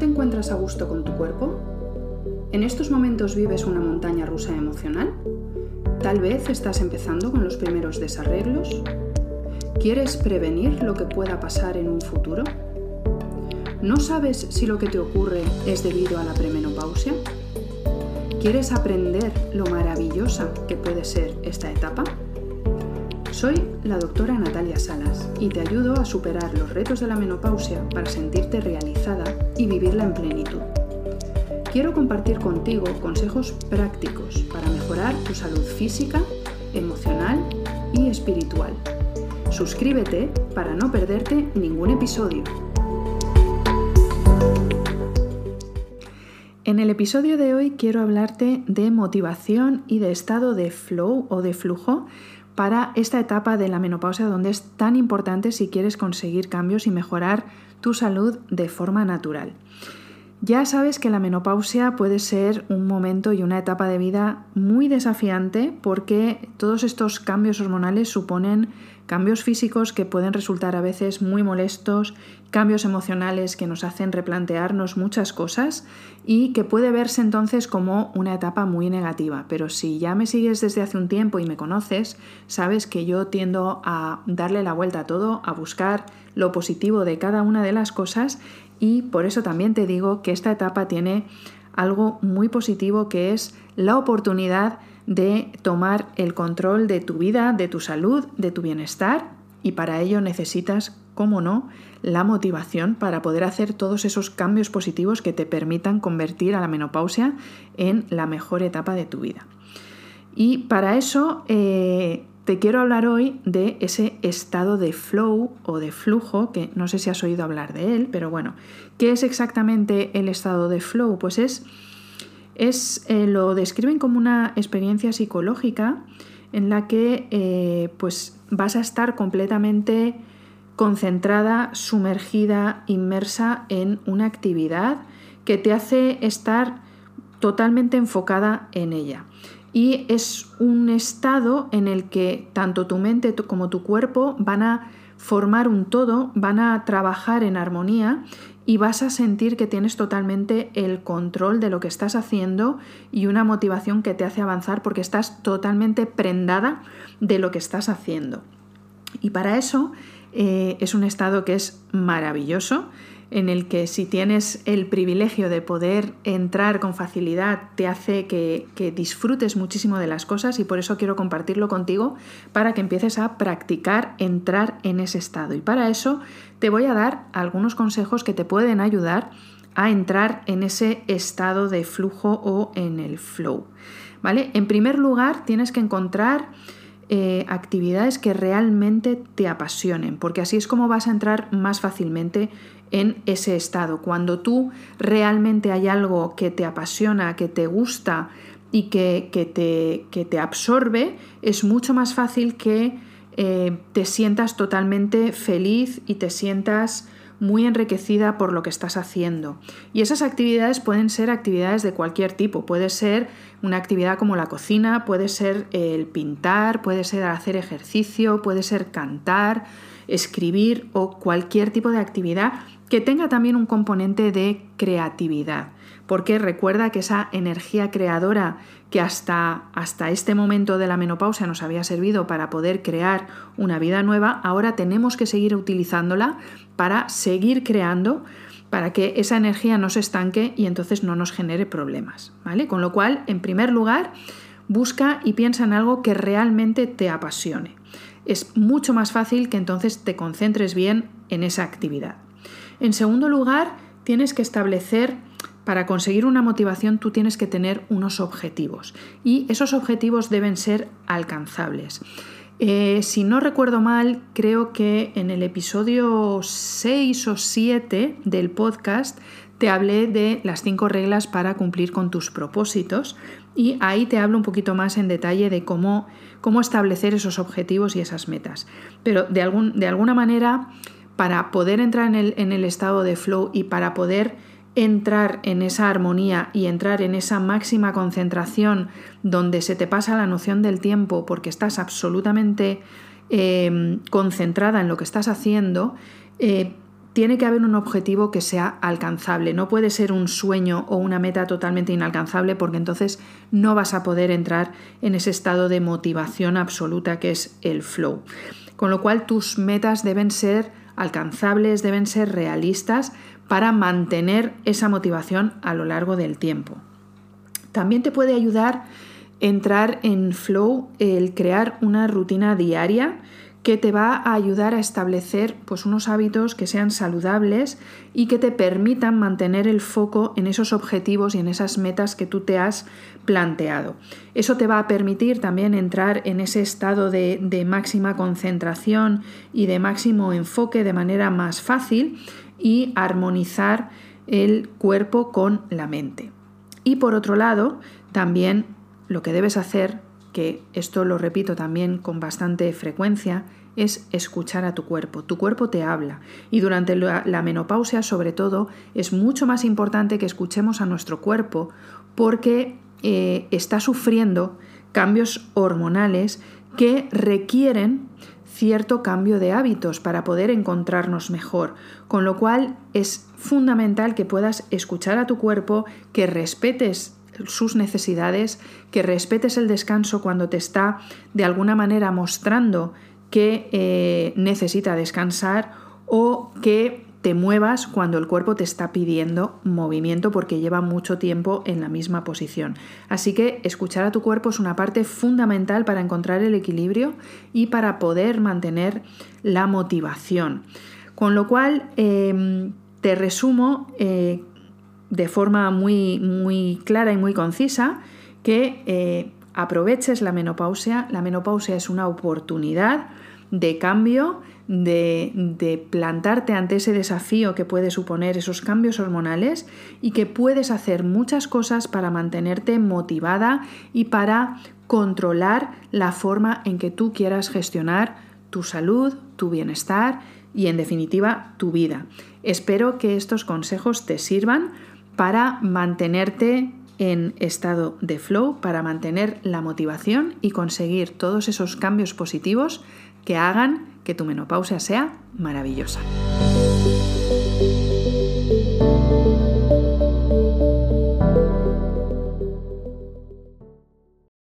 te encuentras a gusto con tu cuerpo? ¿En estos momentos vives una montaña rusa emocional? Tal vez estás empezando con los primeros desarreglos. ¿Quieres prevenir lo que pueda pasar en un futuro? ¿No sabes si lo que te ocurre es debido a la premenopausia? ¿Quieres aprender lo maravillosa que puede ser esta etapa? Soy la doctora Natalia Salas y te ayudo a superar los retos de la menopausia para sentirte realizada y vivirla en plenitud. Quiero compartir contigo consejos prácticos para mejorar tu salud física, emocional y espiritual. Suscríbete para no perderte ningún episodio. En el episodio de hoy quiero hablarte de motivación y de estado de flow o de flujo para esta etapa de la menopausia donde es tan importante si quieres conseguir cambios y mejorar tu salud de forma natural. Ya sabes que la menopausia puede ser un momento y una etapa de vida muy desafiante porque todos estos cambios hormonales suponen cambios físicos que pueden resultar a veces muy molestos, cambios emocionales que nos hacen replantearnos muchas cosas y que puede verse entonces como una etapa muy negativa. Pero si ya me sigues desde hace un tiempo y me conoces, sabes que yo tiendo a darle la vuelta a todo, a buscar lo positivo de cada una de las cosas y por eso también te digo que esta etapa tiene algo muy positivo que es la oportunidad de tomar el control de tu vida, de tu salud, de tu bienestar y para ello necesitas, como no, la motivación para poder hacer todos esos cambios positivos que te permitan convertir a la menopausia en la mejor etapa de tu vida. Y para eso eh, te quiero hablar hoy de ese estado de flow o de flujo, que no sé si has oído hablar de él, pero bueno, ¿qué es exactamente el estado de flow? Pues es es, eh, lo describen como una experiencia psicológica en la que eh, pues vas a estar completamente concentrada, sumergida, inmersa en una actividad que te hace estar totalmente enfocada en ella. Y es un estado en el que tanto tu mente como tu cuerpo van a formar un todo, van a trabajar en armonía y vas a sentir que tienes totalmente el control de lo que estás haciendo y una motivación que te hace avanzar porque estás totalmente prendada de lo que estás haciendo. Y para eso eh, es un estado que es maravilloso en el que si tienes el privilegio de poder entrar con facilidad, te hace que, disfrutes muchísimo de las cosas y por eso quiero compartirlo contigo para que empieces a practicar entrar en ese estado. Y para eso te voy a dar algunos consejos que te pueden ayudar a entrar en ese estado de flujo o en el flow. ¿Vale? En primer lugar, tienes que encontrar eh, actividades que realmente te apasionen, porque así es como vas a entrar más fácilmente en ese estado. Cuando tú realmente hay algo que te apasiona, que te gusta y que, te, que te, absorbe, es mucho más fácil que eh, te sientas totalmente feliz y te sientas muy enriquecida por lo que estás haciendo. Y esas actividades pueden ser actividades de cualquier tipo. Puede ser una actividad como la cocina, puede ser el pintar, puede ser hacer ejercicio, puede ser cantar, escribir o cualquier tipo de actividad que tenga también un componente de creatividad, porque recuerda que esa energía creadora que hasta, hasta este momento de la menopausia nos había servido para poder crear una vida nueva, ahora tenemos que seguir utilizándola para seguir creando, para que esa energía no se estanque y entonces no nos genere problemas, ¿vale? Con lo cual, en primer lugar, busca y piensa en algo que realmente te apasione. Es mucho más fácil que entonces te concentres bien en esa actividad. En segundo lugar, tienes que establecer, para conseguir una motivación, tú tienes que tener unos objetivos y esos objetivos deben ser alcanzables. Eh, si no recuerdo mal, creo que en el episodio 6 o 7 del podcast te hablé de las cinco reglas para cumplir con tus propósitos y ahí te hablo un poquito más en detalle de cómo, cómo establecer esos objetivos y esas metas. Pero de, algún, de alguna manera para poder entrar en el, estado de flow y para poder entrar en esa armonía y entrar en esa máxima concentración donde se te pasa la noción del tiempo porque estás absolutamente em, concentrada en lo que estás haciendo, eh, tiene que haber un objetivo que sea alcanzable. No puede ser un sueño o una meta totalmente inalcanzable porque entonces no vas a poder entrar en ese estado de motivación absoluta que es el flow. Con lo cual tus metas deben ser alcanzables, deben ser realistas para mantener esa motivación a lo largo del tiempo. También te puede ayudar entrar en flow el crear una rutina diaria que te va a ayudar a establecer pues, unos hábitos que sean saludables y que te permitan mantener el foco en esos objetivos y en esas metas que tú te has planteado. Eso te va a permitir también entrar en ese estado de, de máxima concentración y de máximo enfoque de manera más fácil y armonizar el cuerpo con la mente. Y por otro lado, también lo que debes hacer que esto lo repito también con bastante frecuencia, es escuchar a tu cuerpo. Tu cuerpo te habla y durante la, menopausia sobre todo es mucho más importante que escuchemos a nuestro cuerpo porque eh, está sufriendo cambios hormonales que requieren cierto cambio de hábitos para poder encontrarnos mejor, con lo cual es fundamental que puedas escuchar a tu cuerpo, que respetes sus necesidades, que respetes el descanso cuando te está de alguna manera mostrando que eh, necesita descansar o que te muevas cuando el cuerpo te está pidiendo movimiento porque lleva mucho tiempo en la misma posición. Así que escuchar a tu cuerpo es una parte fundamental para encontrar el equilibrio y para poder mantener la motivación. Con lo cual, em, te resumo eh, de forma muy, muy clara y muy concisa que eh, aproveches la menopausia. La menopausia es una oportunidad de cambio, de, de, plantarte ante ese desafío que puede suponer esos cambios hormonales y que puedes hacer muchas cosas para mantenerte motivada y para controlar la forma en que tú quieras gestionar tu salud, tu bienestar y en definitiva tu vida. Espero que estos consejos te sirvan para mantenerte en estado de flow, para mantener la motivación y conseguir todos esos cambios positivos que hagan que tu menopausia sea maravillosa.